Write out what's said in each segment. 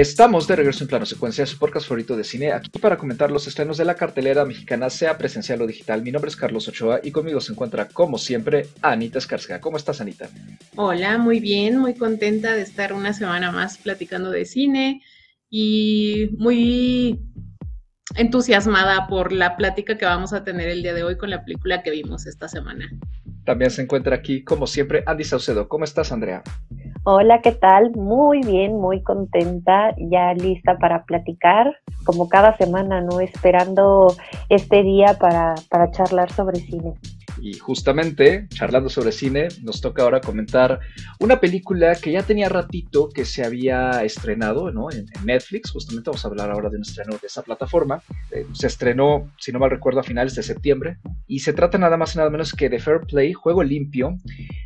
Estamos de regreso en plano secuencia, su podcast favorito de cine, aquí para comentar los estrenos de la cartelera mexicana, sea presencial o digital. Mi nombre es Carlos Ochoa y conmigo se encuentra, como siempre, Anita Escarcega. ¿Cómo estás, Anita? Hola, muy bien, muy contenta de estar una semana más platicando de cine y muy entusiasmada por la plática que vamos a tener el día de hoy con la película que vimos esta semana. También se encuentra aquí, como siempre, Andy Saucedo. ¿Cómo estás, Andrea? Hola, ¿qué tal? Muy bien, muy contenta, ya lista para platicar, como cada semana, ¿no? Esperando este día para, para charlar sobre cine. Y justamente, charlando sobre cine, nos toca ahora comentar una película que ya tenía ratito que se había estrenado ¿no? en, Netflix. Justamente vamos a hablar ahora de un estreno de esa plataforma. Eh, se estrenó, si no mal recuerdo, a finales de septiembre. Y se trata nada más y nada menos que de Fair Play, Juego Limpio,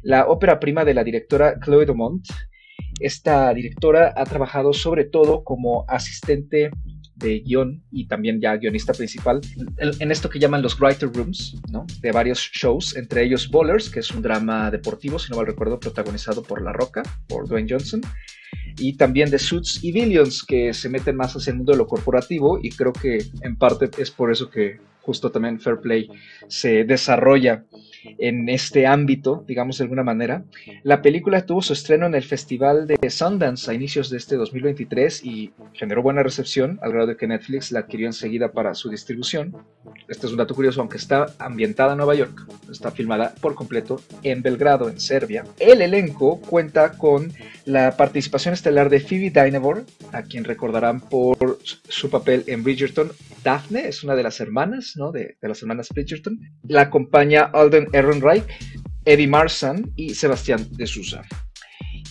la ópera prima de la directora Chloe Dumont. Esta directora ha trabajado sobre todo como asistente de guion y también ya guionista principal en, esto que llaman los writer rooms. De varios shows, entre ellos Bowlers, que es un drama deportivo, si no mal recuerdo, protagonizado por La Roca, por Dwayne Johnson, y también de Suits y Billions, que se meten más hacia el mundo de lo corporativo y creo que en parte es por eso que justo también Fair Play se desarrolla en este ámbito, digamos de alguna manera. La película tuvo su estreno en el Festival de Sundance a inicios de este 2023 y generó buena recepción, al grado de que Netflix la adquirió enseguida para su distribución. Este es un dato curioso, aunque está ambientada en Nueva York, está filmada por completo en Belgrado, en Serbia. El elenco cuenta con la participación estelar de Phoebe Dynevor, a quien recordarán por su papel en Bridgerton. Daphne es una de las hermanas, ¿no? De, de las hermanas Bridgerton. La acompaña Alden Ehrenreich, Eddie Marsan y Sebastián de Sousa.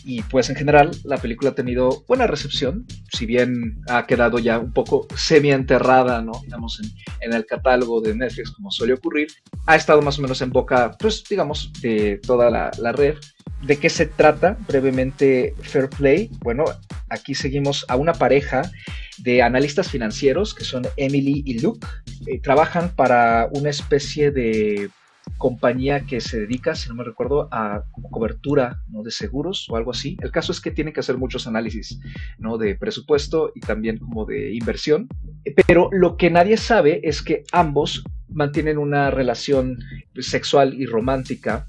Y pues en general la película ha tenido buena recepción, si bien ha quedado ya un poco semi-enterrada, ¿no? digamos, en, el catálogo de Netflix, como suele ocurrir, ha estado más o menos en boca, pues digamos, de toda la, red. ¿De qué se trata? Brevemente, Fair Play. Bueno, aquí seguimos a una pareja de analistas financieros que son Emily y Luke. Eh, trabajan para una especie de compañía que se dedica, si no me recuerdo, a cobertura ¿no? de seguros o algo así. El caso es que tiene que hacer muchos análisis ¿no? de presupuesto y también como de inversión. Pero lo que nadie sabe es que ambos mantienen una relación sexual y romántica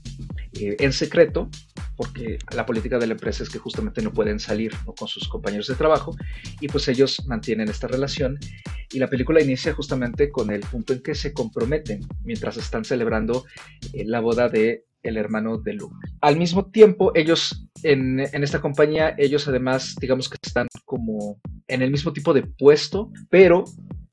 eh, en secreto porque la política de la empresa es que justamente no pueden salir con sus compañeros de trabajo y pues ellos mantienen esta relación y la película inicia justamente con el punto en que se comprometen mientras están celebrando eh, la boda de el hermano de Luke. Al mismo tiempo, ellos en, en, esta compañía, ellos además, digamos que están como en el mismo tipo de puesto, pero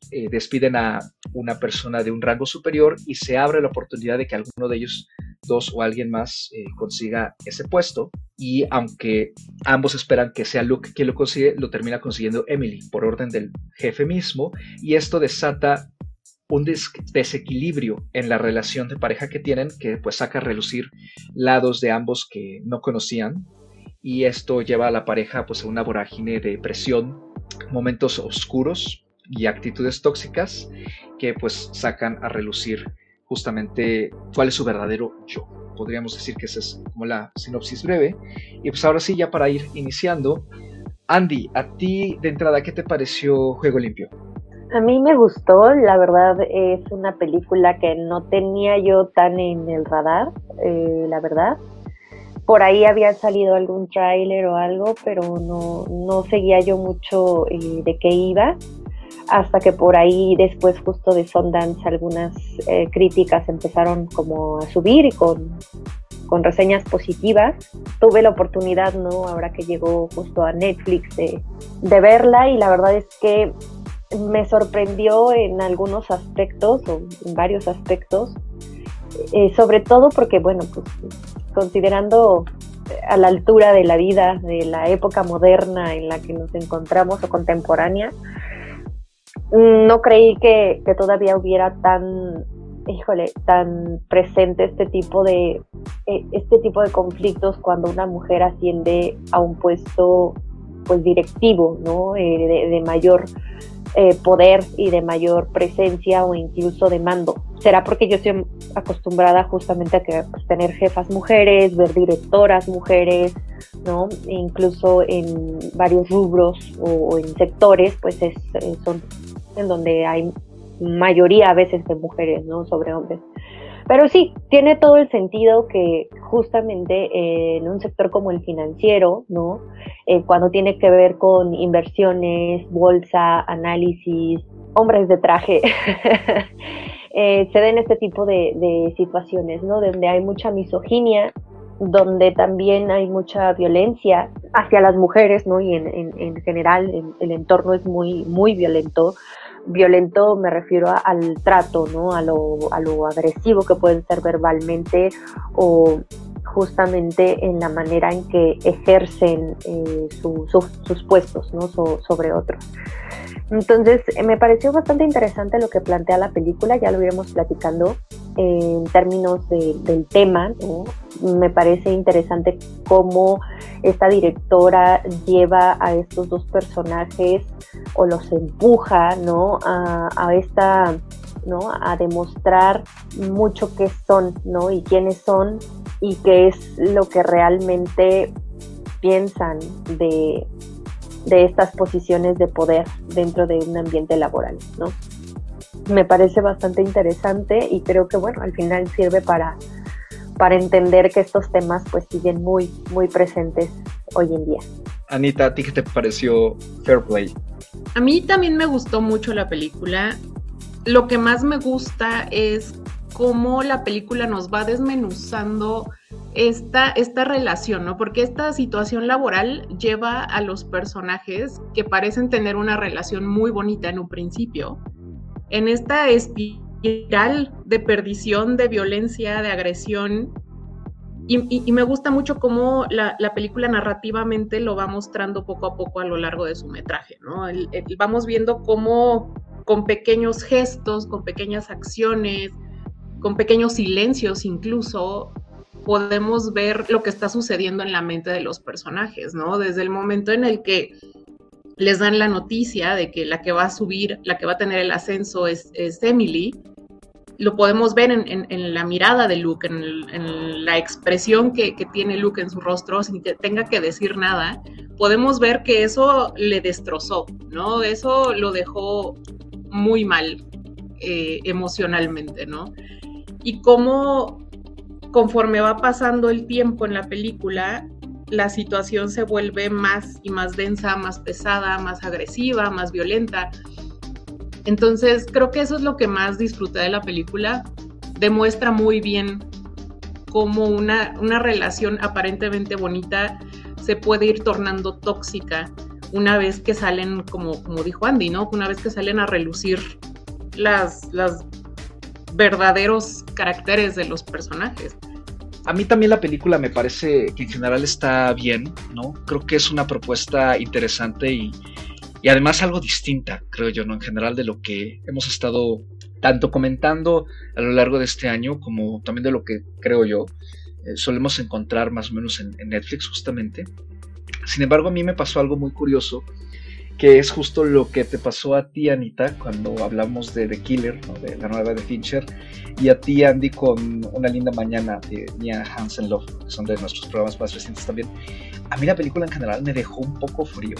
eh, despiden a una persona de un rango superior y se abre la oportunidad de que alguno de ellos dos o alguien más eh, consiga ese puesto. Y aunque ambos esperan que sea Luke quien lo consigue, lo termina consiguiendo Emily por orden del jefe mismo. Y esto desata un desequilibrio en la relación de pareja que tienen que pues saca a relucir lados de ambos que no conocían y esto lleva a la pareja pues a una vorágine de presión, momentos oscuros y actitudes tóxicas que pues sacan a relucir justamente cuál es su verdadero yo. Podríamos decir que esa es como la sinopsis breve. Y pues ahora sí, ya para ir iniciando, Andy, a ti de entrada, ¿qué te pareció Juego Limpio? A mí me gustó, la verdad es una película que no tenía yo tan en el radar, eh, la verdad. Por ahí había salido algún tráiler o algo, pero no, no seguía yo mucho eh, de qué iba hasta que por ahí después justo de Sundance algunas eh, críticas empezaron como a subir y con, con, reseñas positivas. Tuve la oportunidad, ¿no? Ahora que llegó justo a Netflix de, de verla y la verdad es que me sorprendió en algunos aspectos o en varios aspectos, eh, sobre todo porque, bueno, pues considerando a la altura de la vida, de la época moderna en la que nos encontramos o contemporánea, no creí que, todavía hubiera tan, híjole, tan presente este tipo de, eh, este tipo de conflictos cuando una mujer asciende a un puesto pues directivo, ¿no? Eh, de, mayor eh, poder y de mayor presencia o incluso de mando. Será porque yo estoy acostumbrada justamente a que, pues, tener jefas mujeres, ver directoras mujeres, ¿no? E incluso en varios rubros o, en sectores, pues es, eh, son en donde hay mayoría a veces de mujeres, ¿no? Sobre hombres. Pero sí, tiene todo el sentido que justamente eh, en un sector como el financiero, ¿no? Eh, cuando tiene que ver con inversiones, bolsa, análisis, hombres de traje, eh, se den este tipo de, situaciones, ¿no? Donde hay mucha misoginia, donde también hay mucha violencia hacia las mujeres, ¿no? Y en, general el, entorno es muy, muy violento violento me refiero al trato, ¿no? A lo, a lo agresivo que pueden ser verbalmente o justamente en la manera en que ejercen eh, sus puestos ¿no? sobre otros. Entonces, eh, me pareció bastante interesante lo que plantea la película, ya lo iremos platicando en términos del tema. Me parece interesante cómo esta directora lleva a estos dos personajes o los empuja ¿no? a, a esta ¿no? A demostrar mucho qué son, ¿no? Y quiénes son y qué es lo que realmente piensan de, de estas posiciones de poder dentro de un ambiente laboral, ¿no? Me parece bastante interesante y creo que, bueno, al final sirve para, para entender que estos temas pues siguen muy, muy presentes hoy en día. Anita, ¿a ti qué te pareció Fair Play? A mí también me gustó mucho la película lo que más me gusta es cómo la película nos va desmenuzando esta, esta relación, ¿no? Porque esta situación laboral lleva a los personajes que parecen tener una relación muy bonita en un principio, en esta espiral de perdición, de violencia, de agresión. Y, me gusta mucho cómo la, película narrativamente lo va mostrando poco a poco a lo largo de su metraje, ¿no? vamos viendo cómo con pequeños gestos, con pequeñas acciones, con pequeños silencios incluso, podemos ver lo que está sucediendo en la mente de los personajes, ¿no? Desde el momento en el que les dan la noticia de que la que va a subir, la que va a tener el ascenso es, Emily, lo podemos ver en, la mirada de Luke, en, la expresión que, que, tiene Luke en su rostro, sin que tenga que decir nada, podemos ver que eso le destrozó, ¿no? Eso lo dejó muy mal eh, emocionalmente, ¿no? Y cómo conforme va pasando el tiempo en la película, la situación se vuelve más y más densa, más pesada, más agresiva, más violenta. Entonces, creo que eso es lo que más disfruté de la película. Demuestra muy bien cómo una, una relación aparentemente bonita se puede ir tornando tóxica una vez que salen, como, como dijo Andy, ¿no? Una vez que salen a relucir las, las verdaderos caracteres de los personajes. A mí también la película me parece que en general está bien, ¿no? Creo que es una propuesta interesante y, y además algo distinta, creo yo, ¿no? En general de lo que hemos estado tanto comentando a lo largo de este año como también de lo que creo yo eh, solemos encontrar más o menos en, en Netflix justamente. Sin embargo, a mí me pasó algo muy curioso, que es justo lo que te pasó a ti, Anita, cuando hablamos de The Killer, de la nueva de Fincher, y a ti, Andy, con Una linda mañana de Mia Hansen Love, que son de nuestros programas más recientes también. A mí la película en general me dejó un poco frío.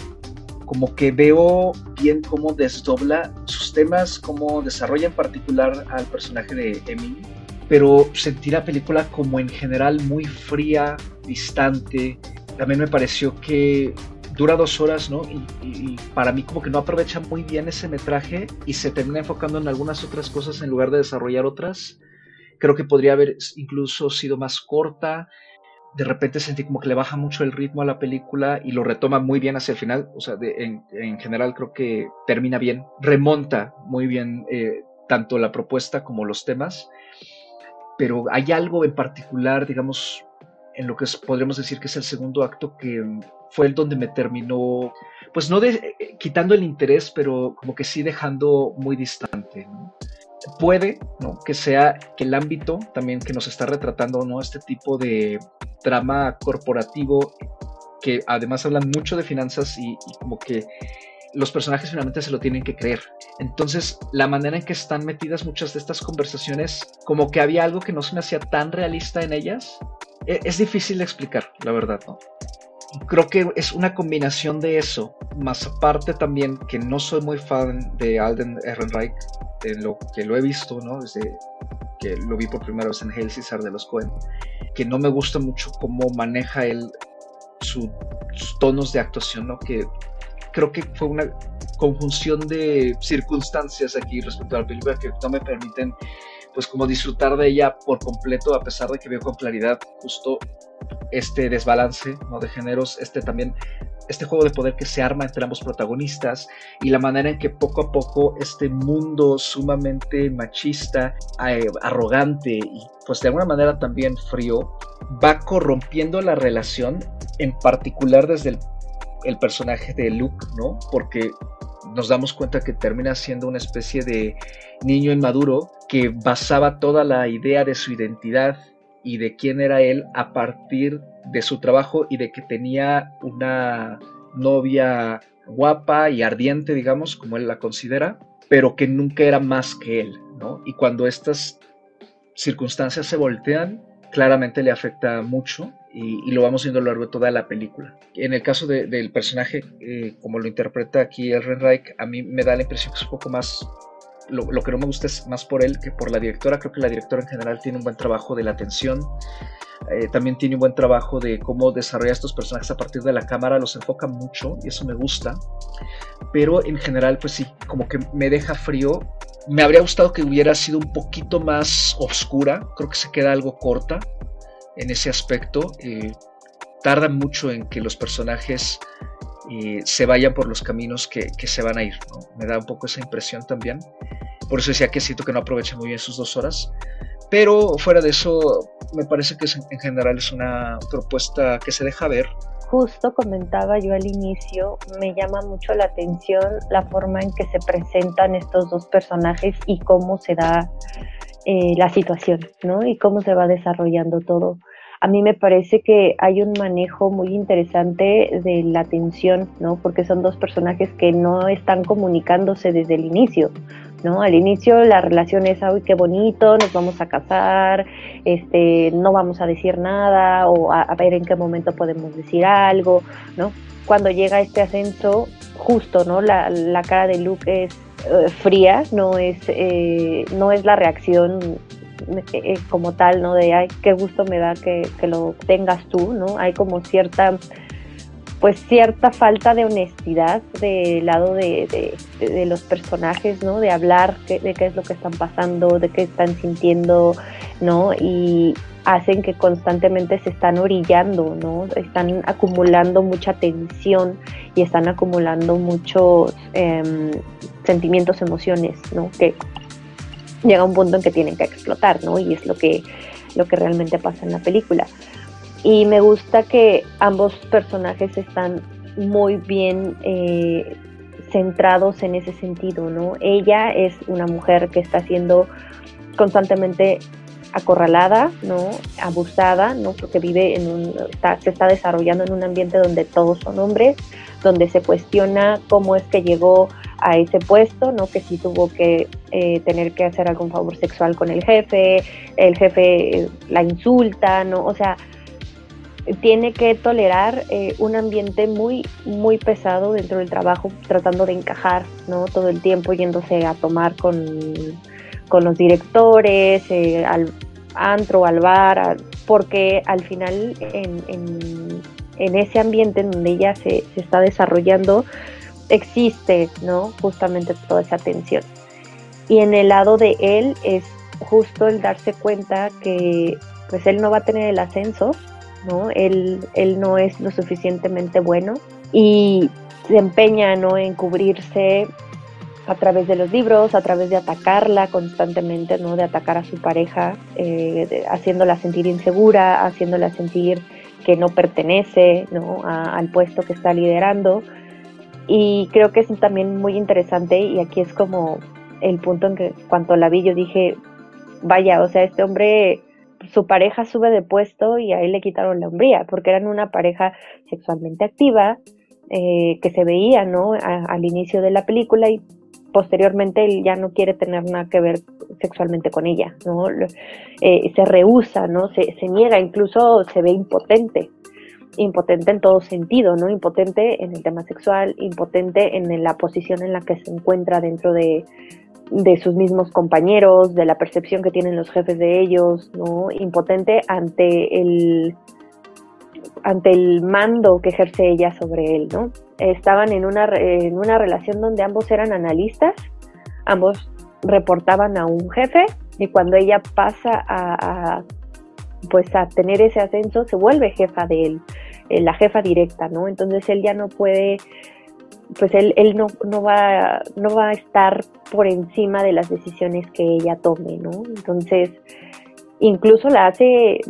Como que veo bien cómo desdobla sus temas, cómo desarrolla en particular al personaje de Emily, pero sentí la película como en general muy fría, distante, también me pareció que dura dos horas, ¿no? Y, para mí como que no aprovecha muy bien ese metraje y se termina enfocando en algunas otras cosas en lugar de desarrollar otras. Creo que podría haber incluso sido más corta. De repente sentí como que le baja mucho el ritmo a la película y lo retoma muy bien hacia el final. O sea, en, general creo que termina bien, remonta muy bien eh, tanto la propuesta como los temas. Pero hay algo en particular, digamos, en lo que podríamos decir que es el segundo acto, que fue el donde me terminó, pues no de, eh, quitando el interés, pero como que sí dejando muy distante. Puede ¿no? que sea que el ámbito también que nos está retratando ¿no? este tipo de drama corporativo, que además hablan mucho de finanzas y, como que los personajes finalmente se lo tienen que creer. Entonces, la manera en que están metidas muchas de estas conversaciones, como que había algo que no se me hacía tan realista en ellas, es difícil de explicar, la verdad, ¿no? Creo que es una combinación de eso, más aparte también que no soy muy fan de Alden Ehrenreich, en lo que lo he visto, ¿no? Desde que lo vi por primera vez en Hail Caesar de los Cohen, que no me gusta mucho cómo maneja él sus tonos de actuación, ¿no? Que creo que fue una conjunción de circunstancias aquí respecto a la película que no me permiten pues como disfrutar de ella por completo a pesar de que veo con claridad justo este desbalance ¿no? de géneros, este también este juego de poder que se arma entre ambos protagonistas y la manera en que poco a poco este mundo sumamente machista, eh, arrogante y pues de alguna manera también frío va corrompiendo la relación, en particular desde el el personaje de Luke, ¿no? Porque nos damos cuenta que termina siendo una especie de niño inmaduro que basaba toda la idea de su identidad y de quién era él a partir de su trabajo y de que tenía una novia guapa y ardiente, digamos, como él la considera, pero que nunca era más que él, ¿no? Y cuando estas circunstancias se voltean, claramente le afecta mucho y, lo vamos viendo a lo largo de toda la película. En el caso del personaje, eh, como lo interpreta aquí el Reich, a mí me da la impresión que es un poco más lo, que no me gusta es más por él que por la directora. Creo que la directora en general tiene un buen trabajo de la atención. Eh, también tiene un buen trabajo de cómo desarrolla estos personajes a partir de la cámara. Los enfoca mucho y eso me gusta. Pero en general, pues sí, como que me deja frío. Me habría gustado que hubiera sido un poquito más oscura. Creo que se queda algo corta en ese aspecto. Eh, tarda mucho en que los personajes eh, se vayan por los caminos que, se van a ir. Me da un poco esa impresión también. Por eso decía que siento que no aprovecha muy bien sus dos horas. Pero fuera de eso, me parece que en general es una propuesta que se deja ver. Justo comentaba yo al inicio, me llama mucho la atención la forma en que se presentan estos dos personajes y cómo se da eh, la situación, ¿no? Y cómo se va desarrollando todo. A mí me parece que hay un manejo muy interesante de la tensión, ¿no? Porque son dos personajes que no están comunicándose desde el inicio, ¿no? Al inicio la relación es, ay, qué bonito, nos vamos a casar, este, no vamos a decir nada, o a, ver en qué momento podemos decir algo, ¿no? Cuando llega este ascenso, justo, ¿no? La, la cara de Luke es eh, fría, no es, eh, no es la reacción eh, como tal, ¿no? De, ay, qué gusto me da que, lo tengas tú, ¿no? Hay como cierta, pues cierta falta de honestidad del lado de, los personajes, ¿no? De hablar de qué es lo que están pasando, de qué están sintiendo, ¿no? Y, hacen que constantemente se están orillando, ¿no? Están acumulando mucha tensión y están acumulando muchos em, sentimientos, emociones, ¿no? Que llega un punto en que tienen que explotar, ¿no? Y es lo que, lo que realmente pasa en la película. Y me gusta que ambos personajes están muy bien eh, centrados en ese sentido, ¿no? Ella es una mujer que está siendo constantemente acorralada, ¿no? Abusada, ¿no? Porque vive en un, se está desarrollando en un ambiente donde todos son hombres, donde se cuestiona cómo es que llegó a ese puesto, ¿no? Que si tuvo que eh, tener que hacer algún favor sexual con el jefe, el jefe eh, la insulta, ¿no? O sea, tiene que tolerar eh, un ambiente muy, muy pesado dentro del trabajo, tratando de encajar, ¿no? Todo el tiempo yéndose a tomar con con los directores, al antro, al bar, porque al final en, ese ambiente en donde ella se, está desarrollando existe, ¿no? Justamente toda esa tensión. Y en el lado de él es justo el darse cuenta que pues él no va a tener el ascenso, ¿no? Él, él no es lo suficientemente bueno y se empeña, ¿no? En cubrirse a través de los libros, a través de atacarla constantemente, ¿no? De atacar a su pareja, eh, haciéndola sentir insegura, haciéndola sentir que no pertenece, ¿no? al puesto que está liderando. Y creo que es también muy interesante y aquí es como el punto en que cuando la vi yo dije, vaya, o sea, este hombre, su pareja sube de puesto y a él le quitaron la hombría, porque eran una pareja sexualmente activa, eh, que se veía, ¿no? al inicio de la película y posteriormente él ya no quiere tener nada que ver sexualmente con ella, ¿no? Eh, se rehúsa, ¿no? Se, se, niega, incluso se ve impotente, impotente en todo sentido, ¿no? Impotente en el tema sexual, impotente en la posición en la que se encuentra dentro de, de sus mismos compañeros, de la percepción que tienen los jefes de ellos, ¿no? Impotente ante el ante el mando que ejerce ella sobre él, ¿no? Estaban en una, en una relación donde ambos eran analistas, ambos reportaban a un jefe y cuando ella pasa a, pues a tener ese ascenso se vuelve jefa de él, eh, la jefa directa, ¿no? Entonces él ya no puede pues él, él no, no, va, no va a estar por encima de las decisiones que ella tome, ¿no? Entonces, incluso la hace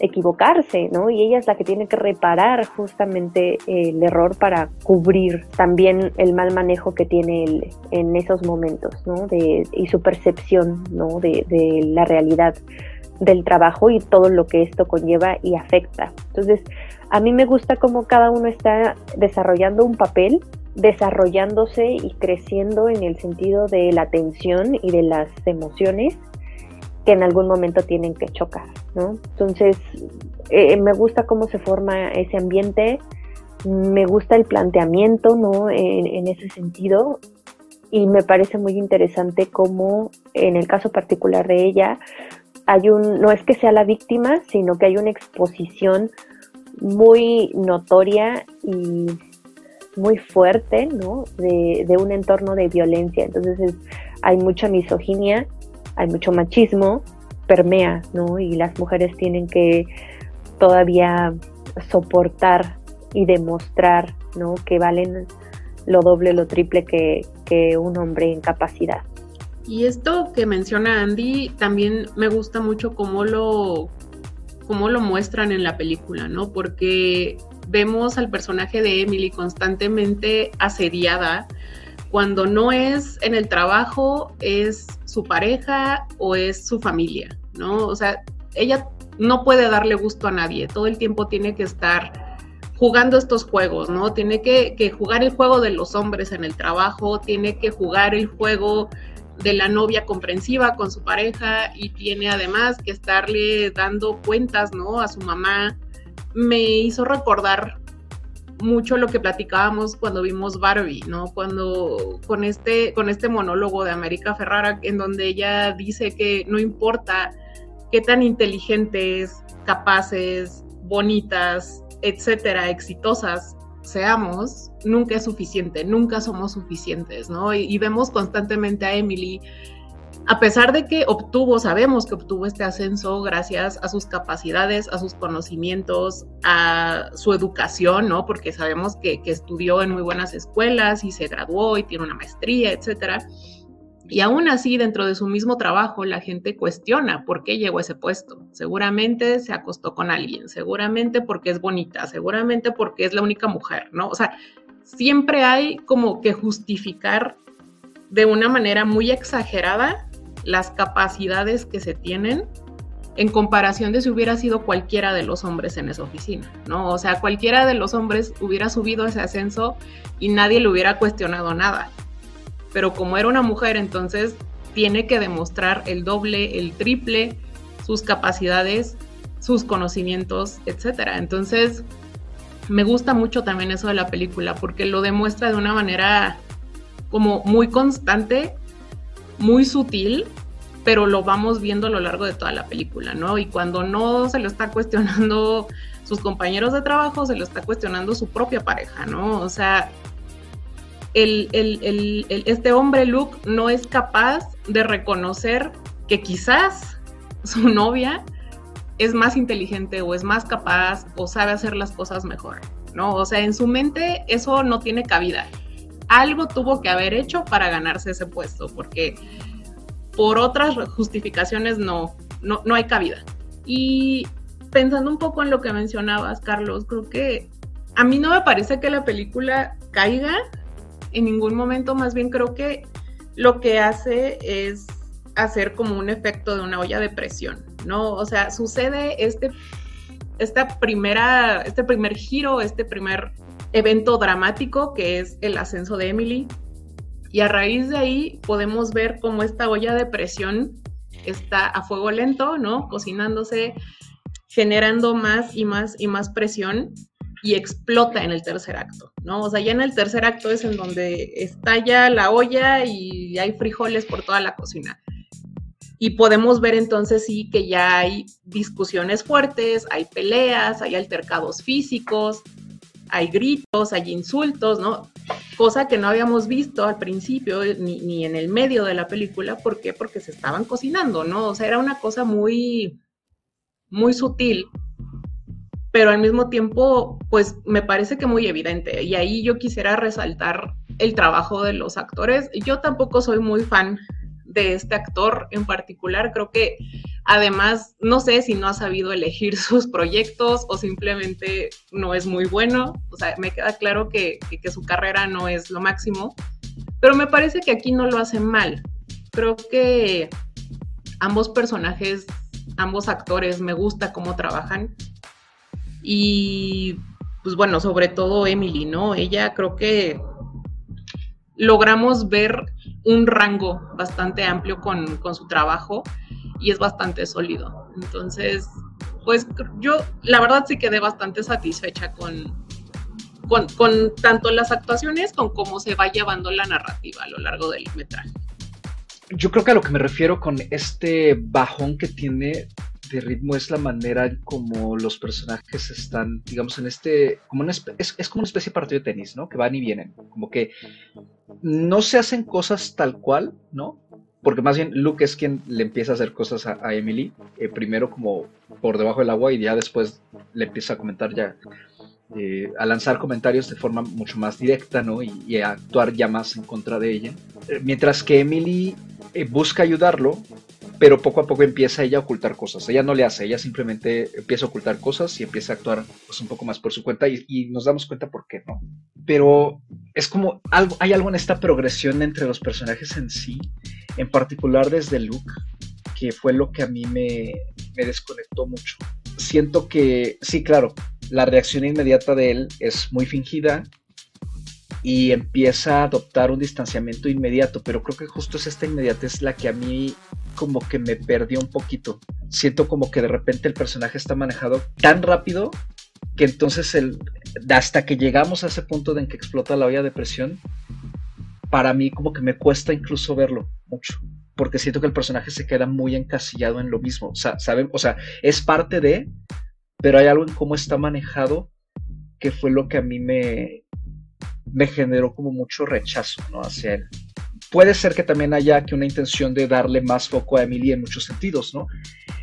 equivocarse, ¿no? Y ella es la que tiene que reparar justamente el error para cubrir también el mal manejo que tiene él en esos momentos, ¿no? De, y su percepción, ¿no? De, de la realidad del trabajo y todo lo que esto conlleva y afecta. Entonces, a mí me gusta cómo cada uno está desarrollando un papel desarrollándose y creciendo en el sentido de la atención y de las emociones que en algún momento tienen que chocar, ¿no? Entonces, eh, me gusta cómo se forma ese ambiente, me gusta el planteamiento, ¿no? En, ese sentido, y me parece muy interesante cómo, en el caso particular de ella, hay un, no es que sea la víctima, sino que hay una exposición muy notoria y muy fuerte, ¿no? De, un entorno de violencia. Entonces hay mucha misoginia, hay mucho machismo, permea, ¿no? Y las mujeres tienen que todavía soportar y demostrar, ¿no? Que valen lo doble, lo triple que, que un hombre en capacidad. Y esto que menciona Andy, también me gusta mucho cómo lo, cómo lo muestran en la película, ¿no? Porque vemos al personaje de Emily constantemente asediada cuando no es en el trabajo, es su pareja o es su familia, ¿no? O sea, ella no puede darle gusto a nadie, todo el tiempo tiene que estar jugando estos juegos, ¿no? Tiene que, que jugar el juego de los hombres en el trabajo, tiene que jugar el juego de la novia comprensiva con su pareja y tiene además que estarle dando cuentas, ¿no? A su mamá me hizo recordar mucho lo que platicábamos cuando vimos Barbie, ¿no? Cuando con este, con este monólogo de América Ferrara, en donde ella dice que no importa qué tan inteligentes, capaces, bonitas, etcétera, exitosas seamos, nunca es suficiente, nunca somos suficientes, ¿no? y vemos constantemente a Emily a pesar de que obtuvo, sabemos que obtuvo este ascenso gracias a sus capacidades, a sus conocimientos, a su educación, ¿no? Porque sabemos que, estudió en muy buenas escuelas y se graduó y tiene una maestría, etcétera. Y aún así, dentro de su mismo trabajo, la gente cuestiona por qué llegó a ese puesto. Seguramente se acostó con alguien, seguramente porque es bonita, seguramente porque es la única mujer, ¿no? O sea, siempre hay como que justificar de una manera muy exagerada las capacidades que se tienen en comparación de si hubiera sido cualquiera de los hombres en esa oficina, ¿no? O sea, cualquiera de los hombres hubiera subido ese ascenso y nadie le hubiera cuestionado nada. Pero como era una mujer, entonces tiene que demostrar el doble, el triple, sus capacidades, sus conocimientos, etcétera. Entonces, me gusta mucho también eso de la película porque lo demuestra de una manera como muy constante muy sutil, pero lo vamos viendo a lo largo de toda la película, ¿no? Y cuando no se lo está cuestionando sus compañeros de trabajo, se lo está cuestionando su propia pareja, ¿no? O sea, el, este hombre Luke no es capaz de reconocer que quizás su novia es más inteligente o es más capaz o sabe hacer las cosas mejor, ¿no? O sea, en su mente eso no tiene cabida algo tuvo que haber hecho para ganarse ese puesto, porque por otras justificaciones no, no, no hay cabida. Y pensando un poco en lo que mencionabas, Carlos, creo que a mí no me parece que la película caiga en ningún momento, más bien creo que lo que hace es hacer como un efecto de una olla de presión, ¿no? O sea, sucede este, esta primera, este primer giro, este primer evento dramático que es el ascenso de Emily. Y a raíz de ahí podemos ver cómo esta olla de presión está a fuego lento, ¿no? Cocinándose, generando más y más y más presión y explota en el tercer acto, ¿no? O sea, ya en el tercer acto es en donde estalla la olla y hay frijoles por toda la cocina. Y podemos ver entonces sí que ya hay discusiones fuertes, hay peleas, hay altercados físicos, hay gritos, hay insultos, ¿no? Cosa que no habíamos visto al principio ni, ni, en el medio de la película. ¿Por qué? Porque se estaban cocinando, ¿no? O sea, era una cosa muy, muy sutil, pero al mismo tiempo, pues me parece que muy evidente. Y ahí yo quisiera resaltar el trabajo de los actores. Yo tampoco soy muy fan de este actor en particular. Creo que además, no sé si no ha sabido elegir sus proyectos o simplemente no es muy bueno. O sea, me queda claro que, que, su carrera no es lo máximo, pero me parece que aquí no lo hace mal. Creo que ambos personajes, ambos actores, me gusta cómo trabajan. Y pues bueno, sobre todo Emily, ¿no? Ella creo que logramos ver un rango bastante amplio con, su trabajo y es bastante sólido. Entonces, pues yo la verdad sí quedé bastante satisfecha con, con, tanto las actuaciones como cómo se va llevando la narrativa a lo largo del metraje. Yo creo que a lo que me refiero con este bajón que tiene de ritmo es la manera como los personajes están, digamos, en este, como una es, es, como una especie de partido de tenis, ¿no? Que van y vienen, como que no se hacen cosas tal cual, ¿no? Porque más bien Luke es quien le empieza a hacer cosas a, Emily, eh, primero como por debajo del agua y ya después le empieza a comentar ya, eh, a lanzar comentarios de forma mucho más directa, ¿no? Y, a actuar ya más en contra de ella. Eh, mientras que Emily busca ayudarlo, pero poco a poco empieza ella a ocultar cosas. Ella no le hace, ella simplemente empieza a ocultar cosas y empieza a actuar pues, un poco más por su cuenta y, nos damos cuenta por qué no. Pero es como hay algo en esta progresión entre los personajes en sí, en particular desde Luke, que fue lo que a mí me, me desconectó mucho. Siento que, sí, claro, la reacción inmediata de él es muy fingida, y empieza a adoptar un distanciamiento inmediato, pero creo que justo es esta inmediatez la que a mí como que me perdió un poquito. Siento como que de repente el personaje está manejado tan rápido que entonces el, hasta que llegamos a ese punto de en que explota la olla de presión, para mí como que me cuesta incluso verlo mucho, porque siento que el personaje se queda muy encasillado en lo mismo. O sea, ¿saben? O sea, es parte de, pero hay algo en cómo está manejado que fue lo que a mí me, me generó como mucho rechazo ¿no? hacia él. Puede ser que también haya aquí una intención de darle más foco a Emily en muchos sentidos, ¿no?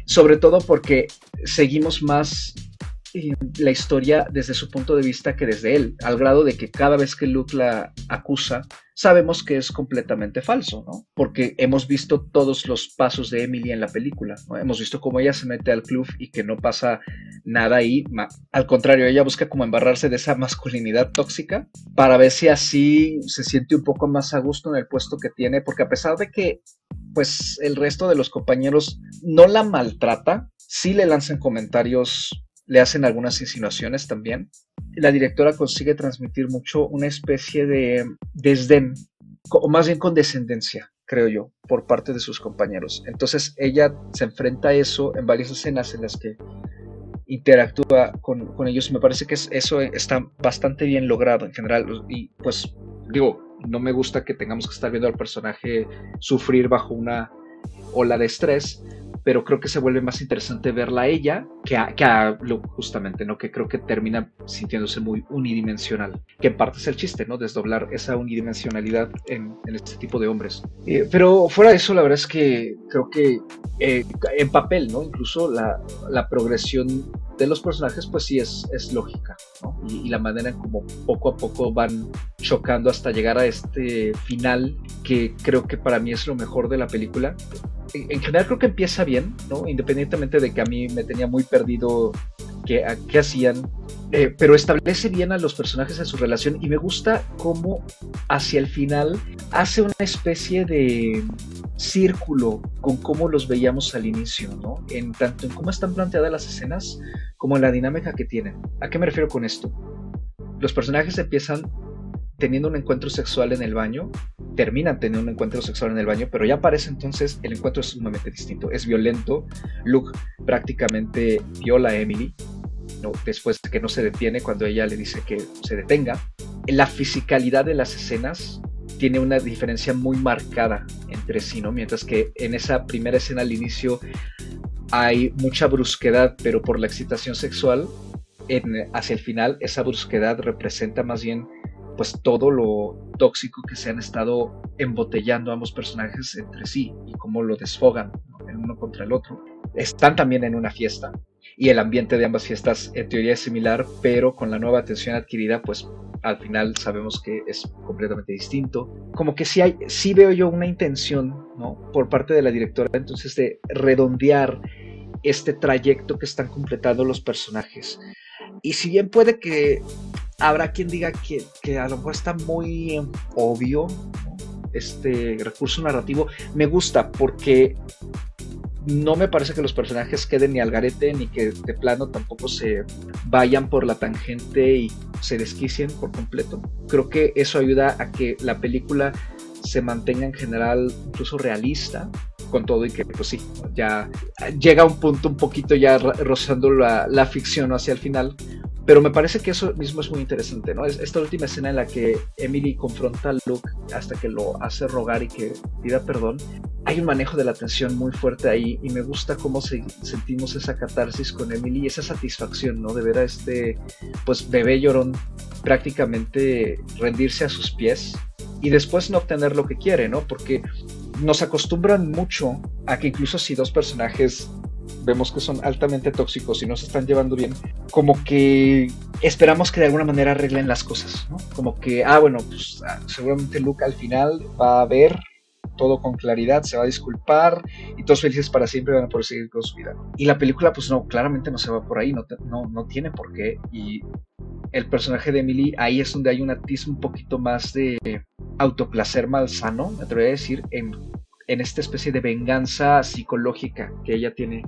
Sobre todo porque seguimos más la historia desde su punto de vista que desde él, al grado de que cada vez que Luke la acusa, sabemos que es completamente falso, ¿no? Porque hemos visto todos los pasos de Emily en la película, ¿no? Hemos visto cómo ella se mete al club y que no pasa nada ahí, al contrario, ella busca como embarrarse de esa masculinidad tóxica para ver si así se siente un poco más a gusto en el puesto que tiene, porque a pesar de que pues el resto de los compañeros no la maltrata, sí le lanzan comentarios le hacen algunas insinuaciones también. La directora consigue transmitir mucho una especie de desdén, o más bien condescendencia, creo yo, por parte de sus compañeros. Entonces ella se enfrenta a eso en varias escenas en las que interactúa con, con ellos. Me parece que eso está bastante bien logrado en general. Y pues digo, no me gusta que tengamos que estar viendo al personaje sufrir bajo una ola de estrés, pero creo que se vuelve más interesante verla a ella que a, que justamente, ¿no? Que creo que termina sintiéndose muy unidimensional, que en parte es el chiste, ¿no? Desdoblar esa unidimensionalidad en, este tipo de hombres. Eh, pero fuera de eso, la verdad es que creo que eh, en papel, ¿no? Incluso la, la, progresión de los personajes, pues sí es, es lógica, ¿no? Y, y, la manera en como poco a poco van chocando hasta llegar a este final, que creo que para mí es lo mejor de la película, en general creo que empieza bien, ¿no? Independientemente de que a mí me tenía muy perdido qué, qué hacían, eh, pero establece bien a los personajes en su relación y me gusta cómo hacia el final hace una especie de círculo con cómo los veíamos al inicio, ¿no? En tanto en cómo están planteadas las escenas como en la dinámica que tienen. ¿A qué me refiero con esto? los personajes empiezan teniendo un encuentro sexual en el baño, terminan teniendo un encuentro sexual en el baño, pero ya parece entonces el encuentro es sumamente distinto. Es violento. Luke prácticamente viola a Emily ¿no? después de que no se detiene cuando ella le dice que se detenga. La fisicalidad de las escenas tiene una diferencia muy marcada entre sí, ¿no? Mientras que en esa primera escena al inicio hay mucha brusquedad, pero por la excitación sexual, en, hacia el final esa brusquedad representa más bien pues todo lo tóxico que se han estado embotellando ambos personajes entre sí y cómo lo desfogan el uno contra el otro. Están también en una fiesta y el ambiente de ambas fiestas en teoría es similar, pero con la nueva atención adquirida pues al final sabemos que es completamente distinto. Como que sí, hay, sí veo yo una intención ¿no? por parte de la directora entonces de redondear este trayecto que están completando los personajes. Y si bien puede que habrá quien diga que, a lo mejor está muy obvio este recurso narrativo, me gusta porque no me parece que los personajes queden ni al garete ni que de plano tampoco se vayan por la tangente y se desquicien por completo. Creo que eso ayuda a que la película se mantenga en general incluso realista con todo y que pues sí, ya llega a un punto un poquito ya rozando la, ficción hacia el final, pero me parece que eso mismo es muy interesante, ¿no? Esta última escena en la que Emily confronta a Luke hasta que lo hace rogar y que pida perdón, hay un manejo de la tensión muy fuerte ahí y me gusta cómo sentimos esa catarsis con Emily y esa satisfacción, ¿no? De ver a este, pues, bebé llorón prácticamente rendirse a sus pies y después no obtener lo que quiere, ¿no? Porque nos acostumbran mucho a que incluso si dos personajes vemos que son altamente tóxicos y no se están llevando bien, como que esperamos que de alguna manera arreglen las cosas, ¿no? Como que, ah, bueno, pues ah, seguramente Luke al final va a ver todo con claridad, se va a disculpar y todos felices para siempre van a poder seguir con su vida. Y la película, pues no, claramente no se va por ahí, no, no, no tiene por qué. Y el personaje de Emily, ahí es donde hay un atismo un poquito más de autoplacer malsano, me atrevería a decir, en en esta especie de venganza psicológica que ella tiene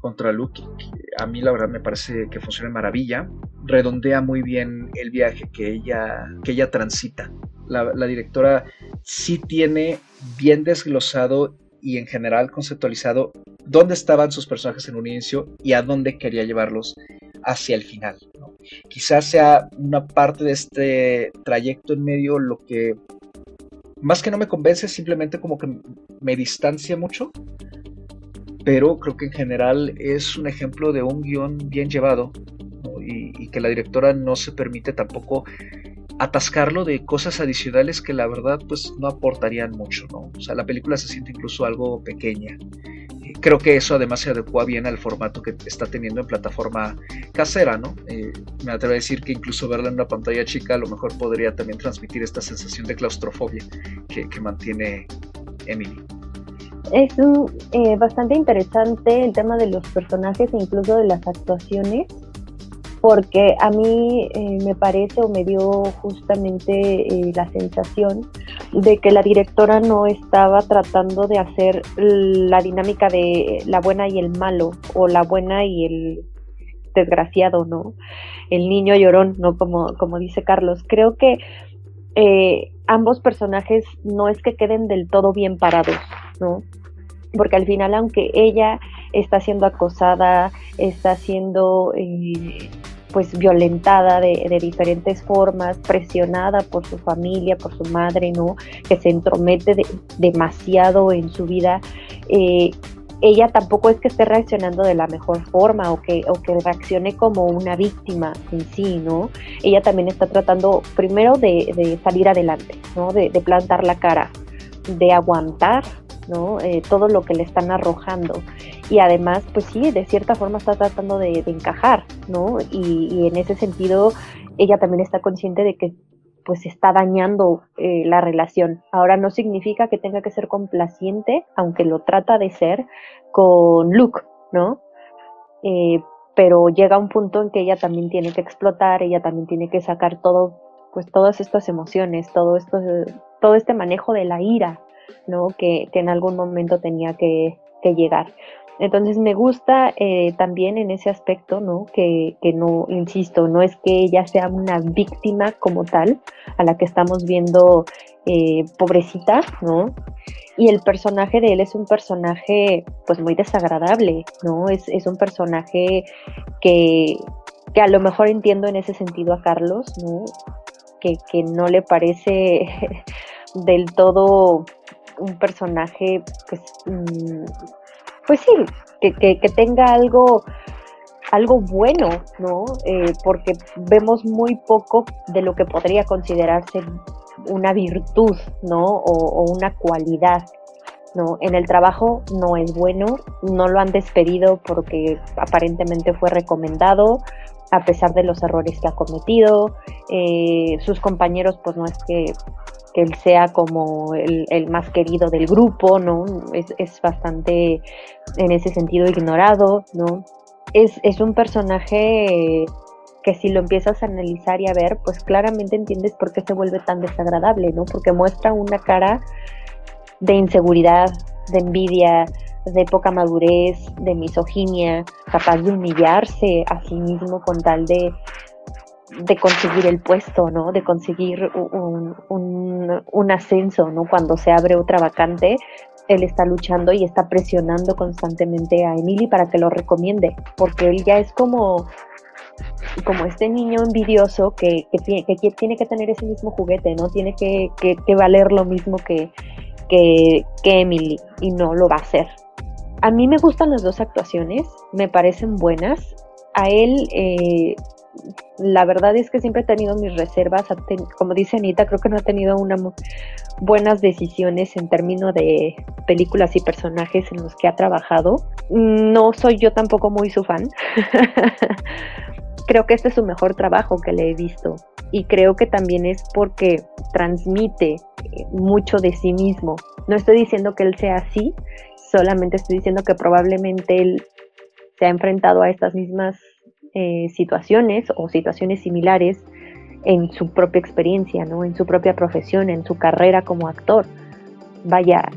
contra Luke. A mí la verdad me parece que funciona maravilla. Redondea muy bien el viaje que ella, que ella transita. La, la directora sí tiene bien desglosado y en general conceptualizado dónde estaban sus personajes en un inicio y a dónde quería llevarlos hacia el final. Quizás sea una parte de este trayecto en medio lo que más que no me convence, simplemente como que me distancia mucho. Pero creo que en general es un ejemplo de un guion bien llevado y, que la directora no se permite tampoco atascarlo de cosas adicionales que la verdad pues no aportarían mucho, ¿no? O sea, la película se siente incluso algo pequeña creo que eso además se adecua bien al formato que está teniendo en plataforma casera, ¿no? Eh, me atrevo a decir que incluso verla en una pantalla chica a lo mejor podría también transmitir esta sensación de claustrofobia que, mantiene Emily. Es eh, bastante interesante el tema de los personajes e incluso de las actuaciones porque a mí eh, me parece o me dio justamente eh, la sensación de que la directora no estaba tratando de hacer la dinámica de la buena y el malo o la buena y el desgraciado, ¿no? El niño llorón, ¿no? Como, como dice Carlos. Creo que eh, ambos personajes no es que queden del todo bien parados, ¿no? Porque al final, aunque ella está siendo acosada, está siendo pues violentada de, de, diferentes formas, presionada por su familia, por su madre, ¿no? Que se entromete demasiado en su vida. Eh, ella tampoco es que esté reaccionando de la mejor forma o que, o que reaccione como una víctima en sí, ¿no? Ella también está tratando primero de, de salir adelante, ¿no? De, de plantar la cara, de aguantar ¿no? Eh, todo lo que le están arrojando. Y además, pues sí, de cierta forma está tratando de, encajar, ¿no? Y, en ese sentido, ella también está consciente de que pues está dañando eh, la relación. Ahora no significa que tenga que ser complaciente, aunque lo trata de ser, con Luke, ¿no? Eh, pero llega un punto en que ella también tiene que explotar, ella también tiene que sacar todo, pues todas estas emociones, todo esto, todo este manejo de la ira, ¿no? Que, en algún momento tenía que, llegar. Entonces me gusta eh, también en ese aspecto, ¿no? Que, que, no, insisto, no es que ella sea una víctima como tal, a la que estamos viendo eh, pobrecita, ¿no? Y el personaje de él es un personaje pues muy desagradable, ¿no? Es, es un personaje que, que a lo mejor entiendo en ese sentido a Carlos, ¿no? Que, que no le parece del todo un personaje, pues, mm, pues sí, que, que, tenga algo, algo bueno, ¿no? Eh, porque vemos muy poco de lo que podría considerarse una virtud, ¿no? O, una cualidad, ¿no? En el trabajo no es bueno, no lo han despedido porque aparentemente fue recomendado, a pesar de los errores que ha cometido. Eh, sus compañeros, pues no es que, él sea como el, más querido del grupo, ¿no? Es, es, bastante en ese sentido ignorado, ¿no? Es, es un personaje que si lo empiezas a analizar y a ver, pues claramente entiendes por qué se vuelve tan desagradable, ¿no? Porque muestra una cara de inseguridad, de envidia, de poca madurez, de misoginia, capaz de humillarse a sí mismo con tal de, de conseguir el puesto, ¿no? De conseguir un, un, ascenso, ¿no? Cuando se abre otra vacante, él está luchando y está presionando constantemente a Emily para que lo recomiende, porque él ya es como como este niño envidioso que, que, tiene que tener ese mismo juguete, ¿no? Tiene que, valer lo mismo que, que, Emily y no lo va a hacer. A mí me gustan las dos actuaciones, me parecen buenas. A él, eh, la verdad es que siempre he tenido mis reservas, como dice Anita, creo que no ha tenido una buenas decisiones en términos de películas y personajes en los que ha trabajado. No soy yo tampoco muy su fan, creo que este es su mejor trabajo que le he visto y creo que también es porque transmite eh, mucho de sí mismo. No estoy diciendo que él sea así, solamente estoy diciendo que probablemente él se ha enfrentado a estas mismas eh, situaciones o situaciones similares en su propia experiencia, ¿no? En su propia profesión, en su carrera como actor. Vaya,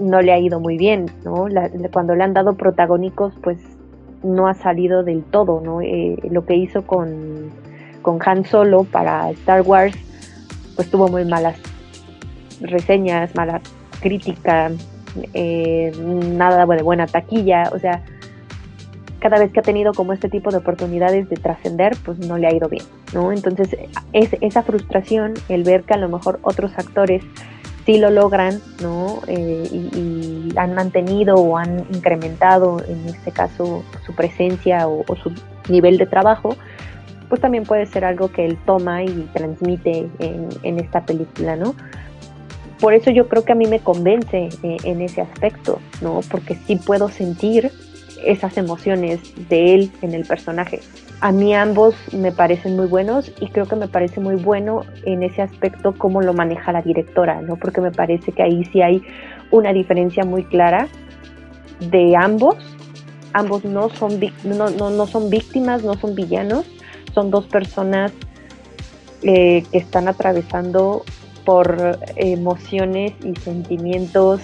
no le ha ido muy bien, ¿no? cuando le han dado protagónicos, pues no ha salido del todo, ¿no? Eh, lo que hizo con, con Han Solo para Star Wars, pues tuvo muy malas reseñas, mala crítica, eh, nada de buena taquilla, o sea, cada vez que ha tenido como este tipo de oportunidades de trascender, pues no le ha ido bien, ¿no? Entonces, es esa frustración, el ver que a lo mejor otros actores sí lo logran, ¿no? Eh, y, han mantenido o han incrementado, en este caso, su presencia o, su nivel de trabajo, pues también puede ser algo que él toma y transmite en, esta película, ¿no? Por eso yo creo que a mí me convence eh, en ese aspecto, ¿no? Porque sí puedo sentir esas emociones de él en el personaje. A mí ambos me parecen muy buenos y creo que me parece muy bueno en ese aspecto cómo lo maneja la directora, ¿no? Porque me parece que ahí sí hay una diferencia muy clara de ambos. Ambos no son, no, no, son víctimas, no son villanos, son dos personas eh, que están atravesando por emociones y sentimientos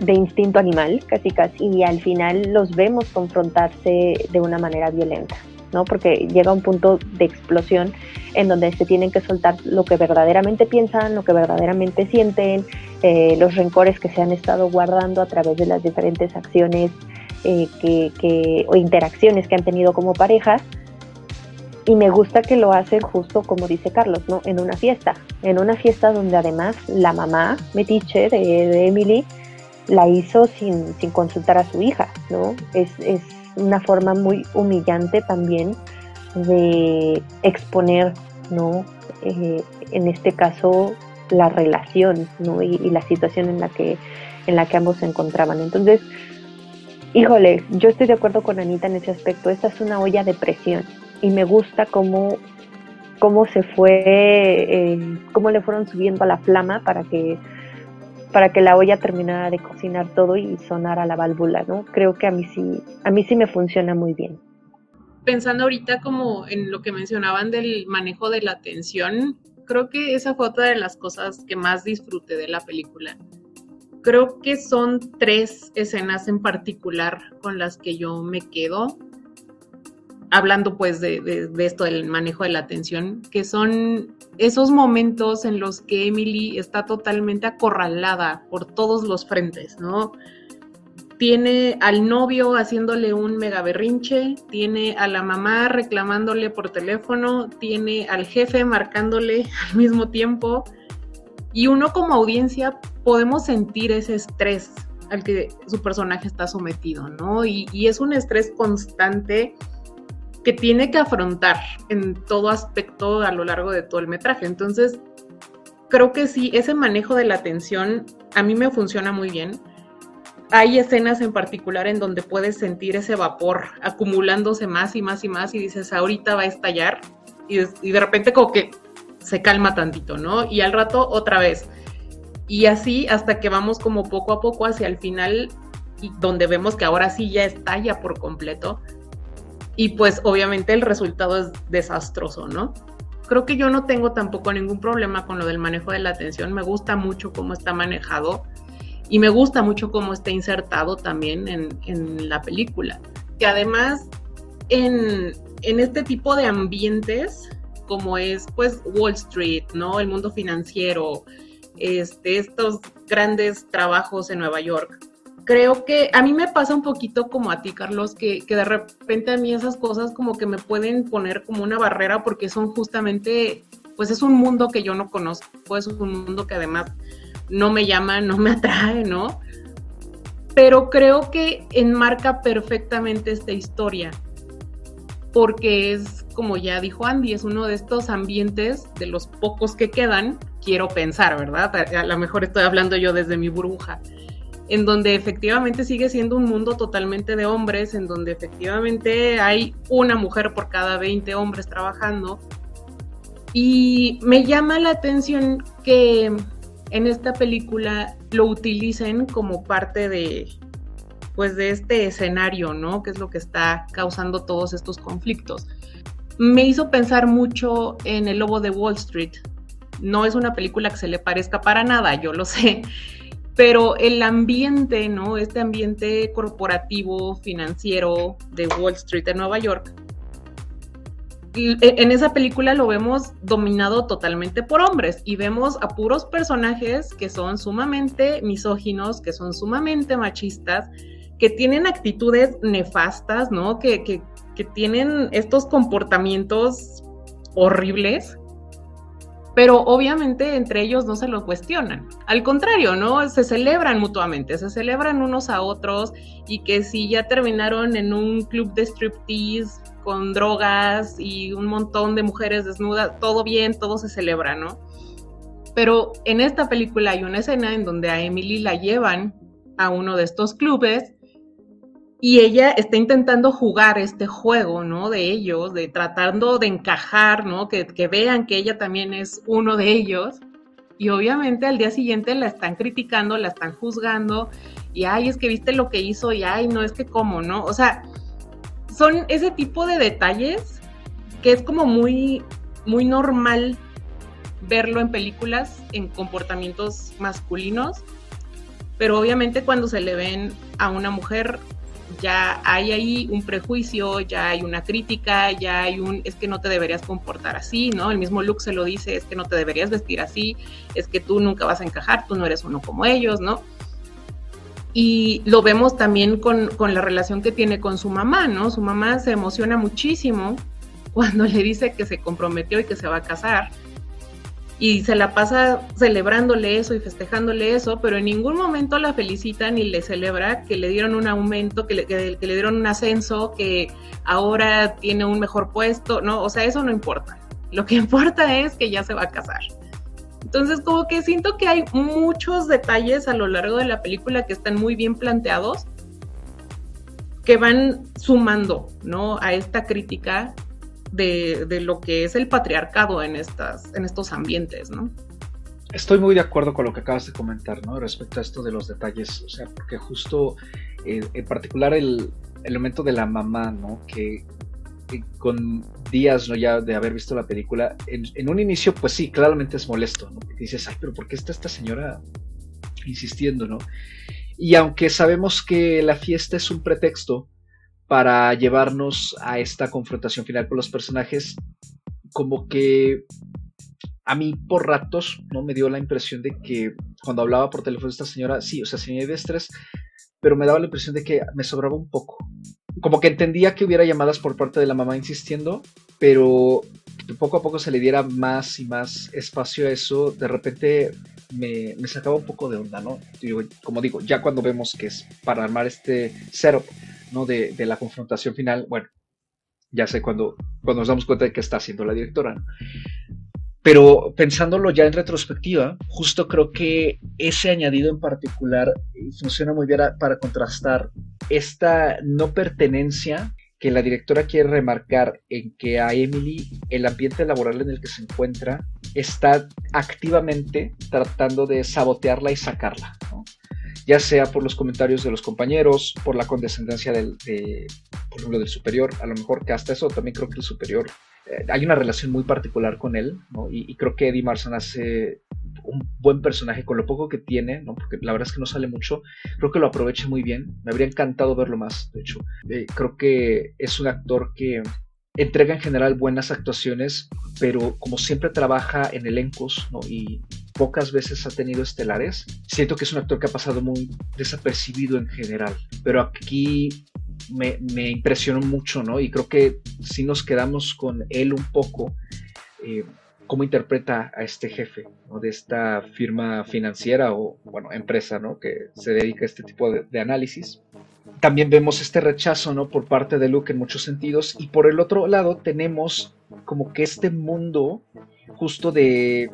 de instinto animal, casi casi, y al final los vemos confrontarse de una manera violenta, ¿no? Porque llega un punto de explosión en donde se tienen que soltar lo que verdaderamente piensan, lo que verdaderamente sienten, eh, los rencores que se han estado guardando a través de las diferentes acciones eh, que, o interacciones que han tenido como parejas. Y me gusta que lo hacen justo como dice Carlos, ¿no? En una fiesta. En una fiesta donde además la mamá metiche de, de Emily la hizo sin, consultar a su hija, ¿no? Es, una forma muy humillante también de exponer, ¿no? Eh, en este caso, la relación, ¿no? Y, la situación en la que en la que ambos se encontraban. Entonces, híjole, yo estoy de acuerdo con Anita en ese aspecto. Esta es una olla de presión y me gusta cómo, cómo se fue, eh, cómo le fueron subiendo a la flama para que para que la olla terminara de cocinar todo y sonara la válvula, ¿no? Creo que a mí sí, a mí sí me funciona muy bien. Pensando ahorita como en lo que mencionaban del manejo de la atención, creo que esa fue otra de las cosas que más disfruté de la película. creo que son tres escenas en particular con las que yo me quedo, hablando pues de, esto del manejo de la atención, que son esos momentos en los que Emily está totalmente acorralada por todos los frentes, ¿no? Tiene al novio haciéndole un mega berrinche, tiene a la mamá reclamándole por teléfono, tiene al jefe marcándole al mismo tiempo, y uno como audiencia podemos sentir ese estrés al que su personaje está sometido, ¿no? Y, es un estrés constante que tiene que afrontar en todo aspecto a lo largo de todo el metraje. Entonces, creo que sí, ese manejo de la atención a mí me funciona muy bien. Hay escenas en particular en donde puedes sentir ese vapor acumulándose más y más y más y dices, ahorita va a estallar. Y, y de repente como que se calma tantito, ¿no? Y al rato otra vez. Y así hasta que vamos como poco a poco hacia el final, y donde vemos que ahora sí ya estalla por completo. Y pues obviamente el resultado es desastroso, ¿no? Creo que yo no tengo tampoco ningún problema con lo del manejo de la atención. Me gusta mucho cómo está manejado y me gusta mucho cómo está insertado también en, en la película. Que además en, en este tipo de ambientes como es pues Wall Street, ¿no? El mundo financiero, este, estos grandes trabajos en Nueva York. Creo que a mí me pasa un poquito como a ti, Carlos, que, que de repente a mí esas cosas como que me pueden poner como una barrera porque son justamente, pues es un mundo que yo no conozco, es un mundo que además no me llama, no me atrae, ¿no? Pero creo que enmarca perfectamente esta historia porque es, como ya dijo Andy, es uno de estos ambientes de los pocos que quedan, quiero pensar, ¿verdad? A, lo mejor estoy hablando yo desde mi burbuja, en donde efectivamente sigue siendo un mundo totalmente de hombres, en donde efectivamente hay una mujer por cada 20 hombres trabajando. Y me llama la atención que en esta película lo utilicen como parte de, pues de este escenario, ¿no? Que es lo que está causando todos estos conflictos. Me hizo pensar mucho en El Lobo de Wall Street. No es una película que se le parezca para nada, yo lo sé, pero el ambiente, ¿no? Este ambiente corporativo, financiero de Wall Street en Nueva York, en esa película lo vemos dominado totalmente por hombres y vemos a puros personajes que son sumamente misóginos, que son sumamente machistas, que tienen actitudes nefastas, ¿no? Que, que, tienen estos comportamientos horribles, pero obviamente entre ellos no se lo cuestionan. Al contrario, ¿no? Se celebran mutuamente, se celebran unos a otros y que si ya terminaron en un club de striptease con drogas y un montón de mujeres desnudas, todo bien, todo se celebra, ¿no? Pero en esta película hay una escena en donde a Emily la llevan a uno de estos clubes y ella está intentando jugar este juego, ¿no? De ellos, de tratando de encajar, ¿no? Que, vean que ella también es uno de ellos. Y obviamente al día siguiente la están criticando, la están juzgando, y ay, es que viste lo que hizo, y ay, no es que cómo, ¿no? O sea, son ese tipo de detalles que es como muy, muy normal verlo en películas, en comportamientos masculinos, pero obviamente cuando se le ven a una mujer ya hay ahí un prejuicio, ya hay una crítica, ya hay un, es que no te deberías comportar así, ¿no? El mismo Luke se lo dice, es que no te deberías vestir así, es que tú nunca vas a encajar, tú no eres uno como ellos, ¿no? Y lo vemos también con, con la relación que tiene con su mamá, ¿no? Su mamá se emociona muchísimo cuando le dice que se comprometió y que se va a casar y se la pasa celebrándole eso y festejándole eso, pero en ningún momento la felicita ni le celebra que le dieron un aumento, que le, que, le dieron un ascenso, que ahora tiene un mejor puesto, no, o sea, eso no importa. Lo que importa es que ya se va a casar. Entonces, como que siento que hay muchos detalles a lo largo de la película que están muy bien planteados, que van sumando, ¿no? A esta crítica de, lo que es el patriarcado en, estas, en estos ambientes, ¿no? Estoy muy de acuerdo con lo que acabas de comentar, ¿no? Respecto a esto de los detalles, o sea, porque justo eh, en particular el elemento de la mamá, ¿no? Que, con días, ¿no? Ya de haber visto la película, en, un inicio, pues sí, claramente es molesto, ¿no? Porque dices, ay, pero ¿por qué está esta señora insistiendo, ¿no? Y aunque sabemos que la fiesta es un pretexto para llevarnos a esta confrontación final con los personajes, como que a mí por ratos no me dio la impresión de que cuando hablaba por teléfono esta señora, sí, o sea, sí de estrés, pero me daba la impresión de que me sobraba un poco. Como que entendía que hubiera llamadas por parte de la mamá insistiendo, pero poco a poco se le diera más y más espacio a eso, de repente me, sacaba un poco de onda, ¿no? como digo, ya cuando vemos que es para armar este setup, ¿no? De, la confrontación final, bueno, ya sé cuando, cuando nos damos cuenta de que está haciendo la directora, Pero pensándolo ya en retrospectiva, justo creo que ese añadido en particular funciona muy bien para contrastar esta no pertenencia que la directora quiere remarcar en que a Emily el ambiente laboral en el que se encuentra está activamente tratando de sabotearla y sacarla, ya sea por los comentarios de los compañeros, por la condescendencia del, por ejemplo, del superior, a lo mejor que hasta eso también creo que el superior, eh, hay una relación muy particular con él, y, y, creo que Eddie Marsan hace un buen personaje con lo poco que tiene, ¿no? porque la verdad es que no sale mucho, creo que lo aprovecha muy bien, me habría encantado verlo más, de hecho, eh, creo que es un actor que entrega en general buenas actuaciones, pero como siempre trabaja en elencos ¿no? y pocas veces ha tenido estelares, siento que es un actor que ha pasado muy desapercibido en general, pero aquí me, impresionó mucho, ¿no? Y creo que si nos quedamos con él un poco, eh, cómo interpreta a este jefe de esta firma financiera o, bueno, empresa ¿no? que se dedica a este tipo de, análisis. También vemos este rechazo ¿no? por parte de Luke en muchos sentidos y por el otro lado tenemos como que este mundo justo de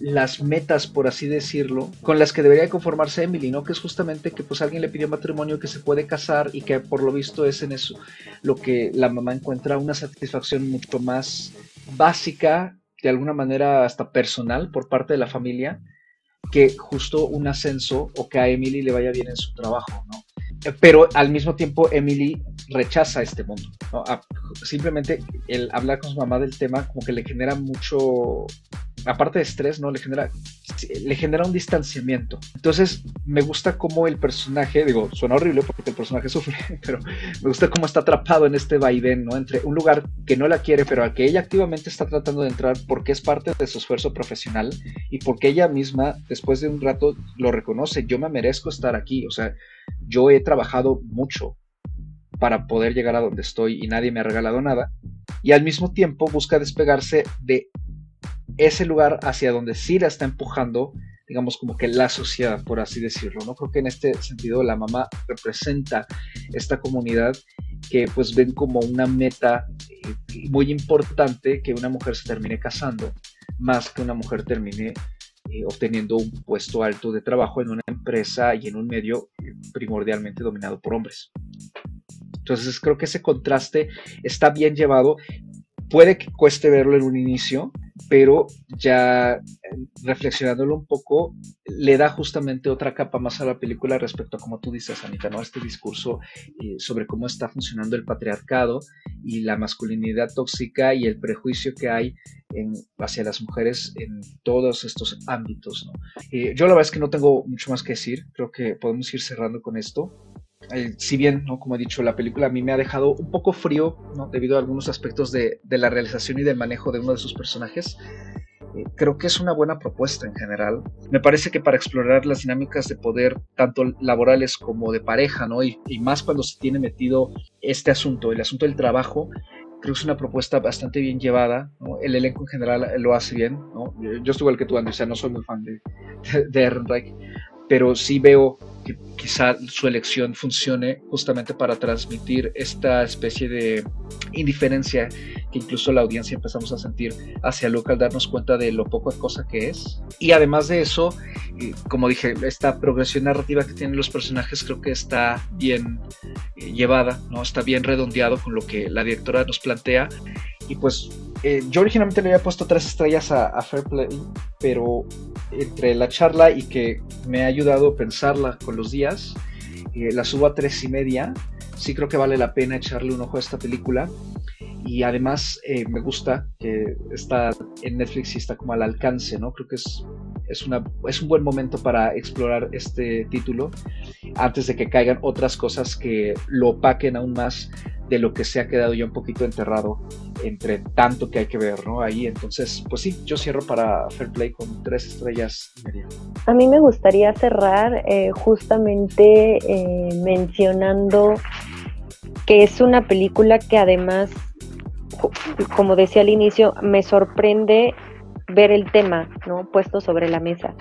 las metas, por así decirlo, con las que debería conformarse Emily, ¿no? Que es justamente que pues alguien le pidió matrimonio, que se puede casar y que por lo visto es en eso lo que la mamá encuentra una satisfacción mucho más básica de alguna manera hasta personal por parte de la familia que justo un ascenso o que a Emily le vaya bien en su trabajo, ¿no? Pero al mismo tiempo Emily rechaza este mundo, ¿no? Simplemente el hablar con su mamá del tema como que le genera mucho, aparte de estrés, ¿no? Le genera, le genera un distanciamiento. Entonces, me gusta cómo el personaje, digo, suena horrible porque el personaje sufre, pero me gusta cómo está atrapado en este vaivén, ¿no? Entre un lugar que no la quiere, pero al que ella activamente está tratando de entrar porque es parte de su esfuerzo profesional y porque ella misma, después de un rato, lo reconoce. Yo me merezco estar aquí, o sea, yo he trabajado mucho para poder llegar a donde estoy y nadie me ha regalado nada. Y al mismo tiempo busca despegarse de ese lugar hacia donde sí la está empujando, digamos como que la sociedad, por así decirlo. No creo que en este sentido la mamá representa esta comunidad que pues ven como una meta eh, muy importante que una mujer se termine casando, más que una mujer termine eh, obteniendo un puesto alto de trabajo en una empresa y en un medio eh, primordialmente dominado por hombres. Entonces creo que ese contraste está bien llevado. Puede que cueste verlo en un inicio, pero ya eh, reflexionándolo un poco, le da justamente otra capa más a la película respecto a como tú dices, Anita, ¿no? Este discurso eh, sobre cómo está funcionando el patriarcado y la masculinidad tóxica y el prejuicio que hay hacia las mujeres en todos estos ámbitos, eh, yo la verdad es que no tengo mucho más que decir, creo que podemos ir cerrando con esto. Si bien, ¿no? como he dicho, la película a mí me ha dejado un poco frío ¿no? debido a algunos aspectos de, la realización y del manejo de uno de sus personajes, eh, creo que es una buena propuesta en general. Me parece que para explorar las dinámicas de poder, tanto laborales como de pareja, ¿no? y, más cuando se tiene metido este asunto, el asunto del trabajo, creo que es una propuesta bastante bien llevada. El elenco en general lo hace bien. ¿no? Yo estuve el que tú, Andrés, o sea, no soy muy fan de, de, de Ehrenreich, pero sí veo que quizá su elección funcione justamente para transmitir esta especie de indiferencia que incluso la audiencia empezamos a sentir hacia Luke al darnos cuenta de lo poco cosa que es. Y además de eso, como dije, esta progresión narrativa que tienen los personajes creo que está bien eh, llevada, ¿no? está bien redondeado con lo que la directora nos plantea. Y pues eh, yo originalmente le había puesto tres estrellas a, a Fair Play, pero entre la charla y que me ha ayudado a pensarla con los días, eh, la subo a tres y media. Sí creo que vale la pena echarle un ojo a esta película. Y además eh, me gusta que está en Netflix y está como al alcance, ¿no? Creo que es es, una, es un buen momento para explorar este título antes de que caigan otras cosas que lo opaquen aún más de lo que se ha quedado ya un poquito enterrado entre tanto que hay que ver, ¿no? Ahí, entonces, pues sí, yo cierro para Fair Play con tres estrellas A mí me gustaría cerrar eh, justamente eh, mencionando que es una película que además, como decía al inicio, me sorprende ver el tema, ¿no? Puesto sobre la mesa.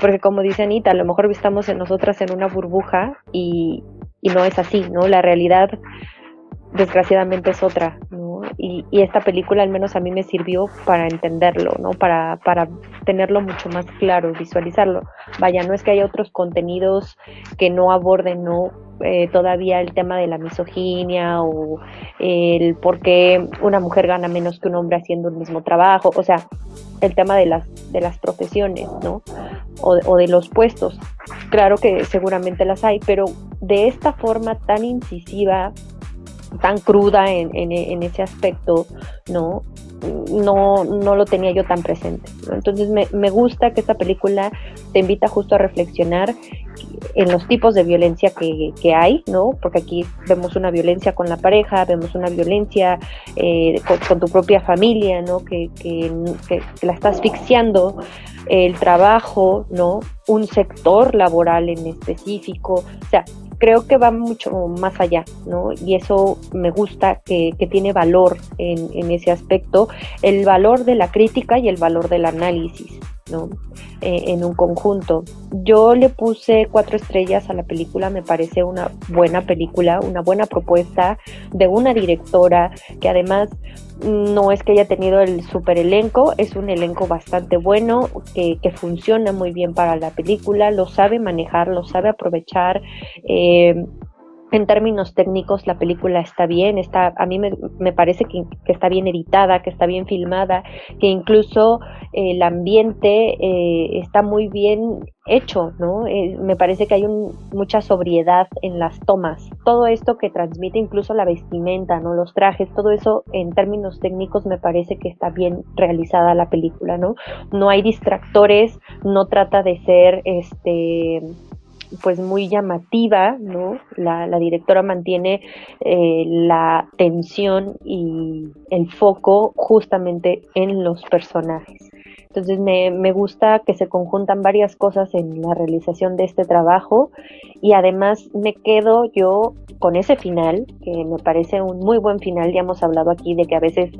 Porque como dice Anita, a lo mejor estamos en nosotras en una burbuja y, y no es así, ¿no? La realidad desgraciadamente es otra, ¿no? Y, y, esta película al menos a mí me sirvió para entenderlo, ¿no? Para, para tenerlo mucho más claro, visualizarlo. Vaya, no es que haya otros contenidos que no aborden, ¿no? Eh, todavía el tema de la misoginia o el por qué una mujer gana menos que un hombre haciendo el mismo trabajo, o sea, el tema de las, de las profesiones, ¿no? O, o de los puestos. Claro que seguramente las hay, pero de esta forma tan incisiva, tan cruda en, en, ese aspecto, ¿no? No, no lo tenía yo tan presente. Entonces me, me, gusta que esta película te invita justo a reflexionar en los tipos de violencia que, que hay, ¿no? Porque aquí vemos una violencia con la pareja, vemos una violencia eh, con, tu propia familia, ¿no? Que, que, que la está asfixiando, el trabajo, ¿no? Un sector laboral en específico, o sea, creo que va mucho más allá, ¿no? Y eso me gusta que, que tiene valor en, en, ese aspecto, el valor de la crítica y el valor del análisis, Eh, en un conjunto. Yo le puse cuatro estrellas a la película, me parece una buena película, una buena propuesta de una directora que además no es que haya tenido el super elenco, es un elenco bastante bueno, que, que, funciona muy bien para la película, lo sabe manejar, lo sabe aprovechar. Eh, en términos técnicos la película está bien, está, a mí me, me parece que, está bien editada, que está bien filmada, que incluso eh, el ambiente eh, está muy bien hecho, ¿no? Eh, me parece que hay un, mucha sobriedad en las tomas. Todo esto que transmite incluso la vestimenta, ¿no? Los trajes, todo eso en términos técnicos me parece que está bien realizada la película, ¿no? No hay distractores, no trata de ser este pues muy llamativa, ¿no? La, la directora mantiene eh, la tensión y el foco justamente en los personajes. Entonces me, me, gusta que se conjuntan varias cosas en la realización de este trabajo y además me quedo yo con ese final, que me parece un muy buen final. Ya hemos hablado aquí de que a veces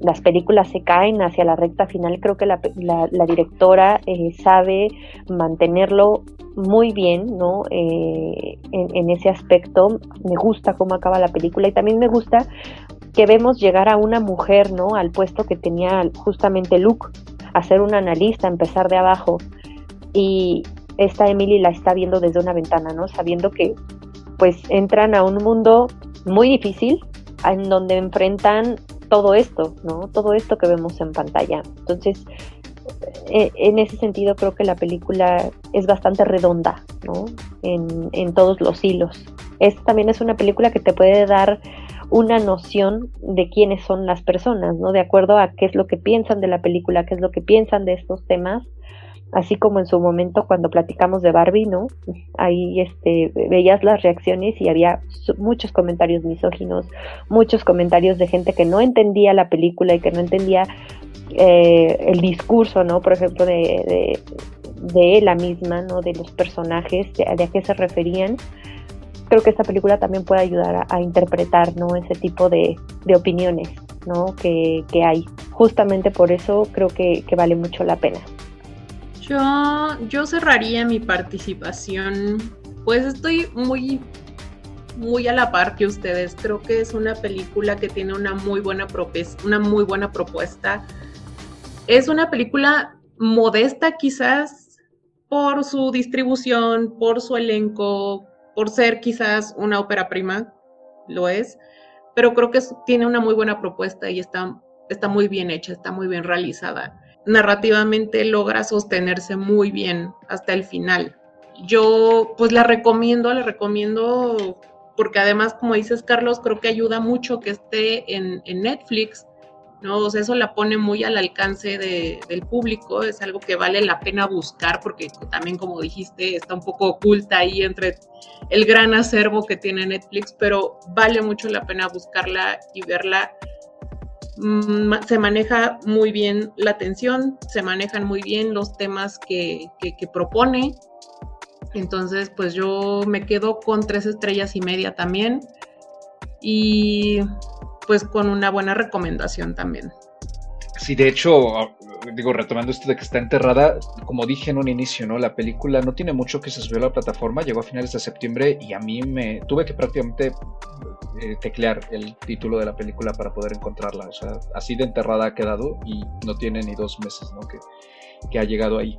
las películas se caen hacia la recta final. Creo que la, la, la directora eh, sabe mantenerlo muy bien, ¿no? Eh, en, en ese aspecto. Me gusta cómo acaba la película y también me gusta que vemos llegar a una mujer, ¿no? Al puesto que tenía justamente Luke a ser una analista, empezar de abajo. Y esta Emily la está viendo desde una ventana, ¿no? Sabiendo que pues entran a un mundo muy difícil en donde enfrentan todo esto, ¿no? Todo esto que vemos en pantalla. Entonces, e, en ese sentido creo que la película es bastante redonda, ¿no? En, en todos los hilos. Es, también es una película que te puede dar una noción de quiénes son las personas, ¿no? De acuerdo a qué es lo que piensan de la película, qué es lo que piensan de estos temas, así como en su momento cuando platicamos de Barbie, ¿no? Ahí este, veías las reacciones y había muchos comentarios misóginos, muchos comentarios de gente que no entendía la película y que no entendía eh, el discurso, ¿no? Por ejemplo, de, de, la misma, ¿no? De los personajes, de a qué se referían creo que esta película también puede ayudar a, interpretar ¿no? ese tipo de, de opiniones ¿no? que, que, hay. Justamente por eso creo que, que, vale mucho la pena. Yo, yo cerraría mi participación, pues estoy muy, muy a la par que ustedes. Creo que es una película que tiene una muy buena, una muy buena propuesta. Es una película modesta quizás por su distribución, por su elenco, por ser quizás una ópera prima, lo es, pero creo que tiene una muy buena propuesta y está, muy bien hecha, está muy bien realizada. Narrativamente logra sostenerse muy bien hasta el final. Yo pues la recomiendo, la recomiendo porque además, como dices Carlos, creo que ayuda mucho que esté en Netflix, ¿no? Eso la pone muy al alcance del público, es algo que vale la pena buscar porque también, como dijiste, está un poco oculta ahí entre el gran acervo que tiene Netflix, pero vale mucho la pena buscarla y verla. Mm, se maneja muy bien la atención, se manejan muy bien los temas que, que propone. Entonces, pues yo me quedo con tres estrellas y media también. Y pues con una buena recomendación también. Sí, de hecho, digo, retomando esto de que está enterrada, como dije en un inicio, ¿no? La película no tiene mucho que se subió a la plataforma, llegó a finales de septiembre y a mí me tuve que prácticamente eh, teclear el título de la película para poder encontrarla. O sea, así de enterrada ha quedado y no tiene ni dos meses, ¿no? Que, que ha llegado ahí.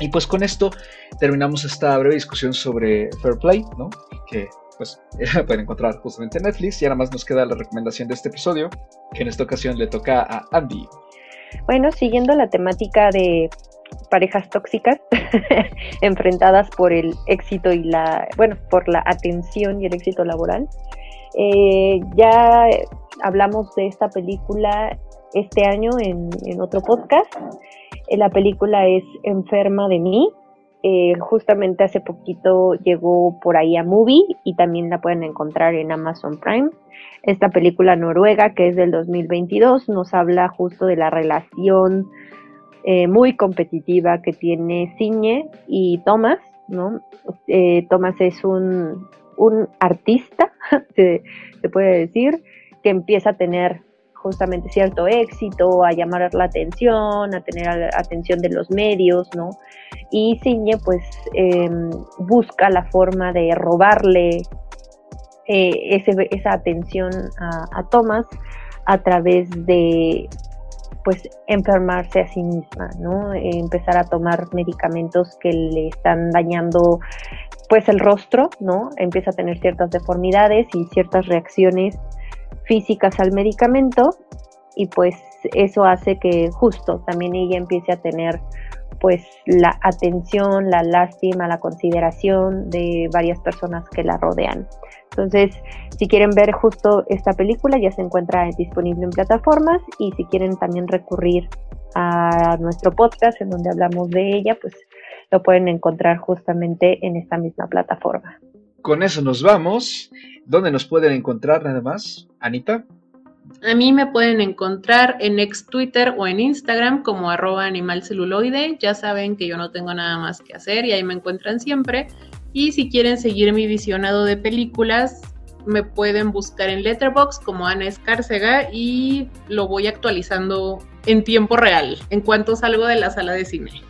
Y pues con esto terminamos esta breve discusión sobre Fair Play, ¿no? Que pues pueden encontrar justamente en Netflix. Y ahora más nos queda la recomendación de este episodio, que en esta ocasión le toca a Andy. Bueno, siguiendo la temática de parejas tóxicas enfrentadas por el éxito y la, bueno, por la atención y el éxito laboral. Eh, ya hablamos de esta película este año en, en otro podcast. Eh, la película es Enferma de mí, eh, justamente hace poquito llegó por ahí a Movie y también la pueden encontrar en Amazon Prime. Esta película noruega que es del 2022 nos habla justo de la relación eh, muy competitiva que tiene Ciñe y Thomas, ¿no? Eh, Thomas es un, un artista, se, se puede decir, que empieza a tener justamente cierto éxito, a llamar la atención, a tener atención de los medios, ¿no? Y Ciñe pues em, busca la forma de robarle eh, esa atención a, Thomas a través de pues enfermarse a sí misma, ¿no? empezar a tomar medicamentos que le están dañando pues el rostro, ¿no? Empieza a tener ciertas deformidades y ciertas reacciones físicas al medicamento y pues eso hace que justo también ella empiece a tener pues la atención, la lástima, la consideración de varias personas que la rodean. Entonces, si quieren ver justo esta película, ya se encuentra disponible en plataformas y si quieren también recurrir a nuestro podcast en donde hablamos de ella, pues lo pueden encontrar justamente en esta misma plataforma. Con eso nos vamos. ¿Dónde nos pueden encontrar nada más? Anita. A mí me pueden encontrar en ex Twitter o en Instagram como arroba animalceluloide. Ya saben que yo no tengo nada más que hacer y ahí me encuentran siempre. Y si quieren seguir mi visionado de películas, me pueden buscar en Letterboxd como Ana Escárcega y lo voy actualizando en tiempo real en cuanto salgo de la sala de cine.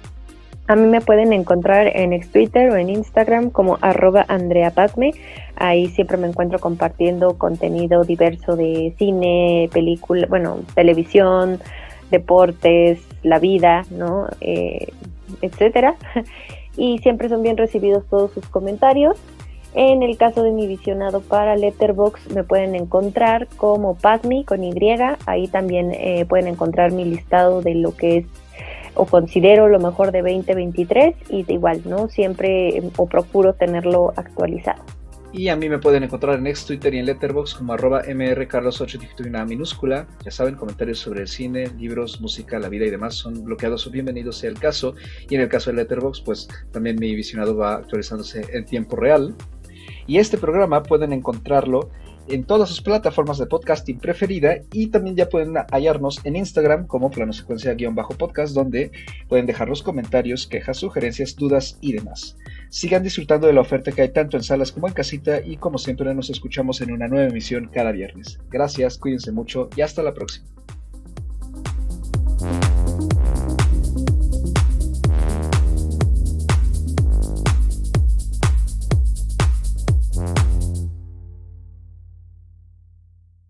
A mí me pueden encontrar en Twitter o en Instagram como arroba Andrea Ahí siempre me encuentro compartiendo contenido diverso de cine, película, bueno, televisión, deportes, la vida, ¿no? Eh, etcétera. Y siempre son bien recibidos todos sus comentarios. En el caso de mi visionado para Letterbox me pueden encontrar como Padme con Y. Ahí también eh, pueden encontrar mi listado de lo que es o considero lo mejor de 2023 y de igual, ¿no? Siempre o procuro tenerlo actualizado. Y a mí me pueden encontrar en ex Twitter y en Letterboxd como arroba mrcarlos8 una minúscula. Ya saben, comentarios sobre el cine, libros, música, la vida y demás son bloqueados o bienvenidos sea el caso. Y en el caso de Letterboxd, pues también mi visionado va actualizándose en tiempo real. Y este programa pueden encontrarlo en todas sus plataformas de podcasting preferida y también ya pueden hallarnos en Instagram como plano secuencia-podcast donde pueden dejar los comentarios, quejas, sugerencias, dudas y demás. Sigan disfrutando de la oferta que hay tanto en salas como en casita y como siempre nos escuchamos en una nueva emisión cada viernes. Gracias, cuídense mucho y hasta la próxima.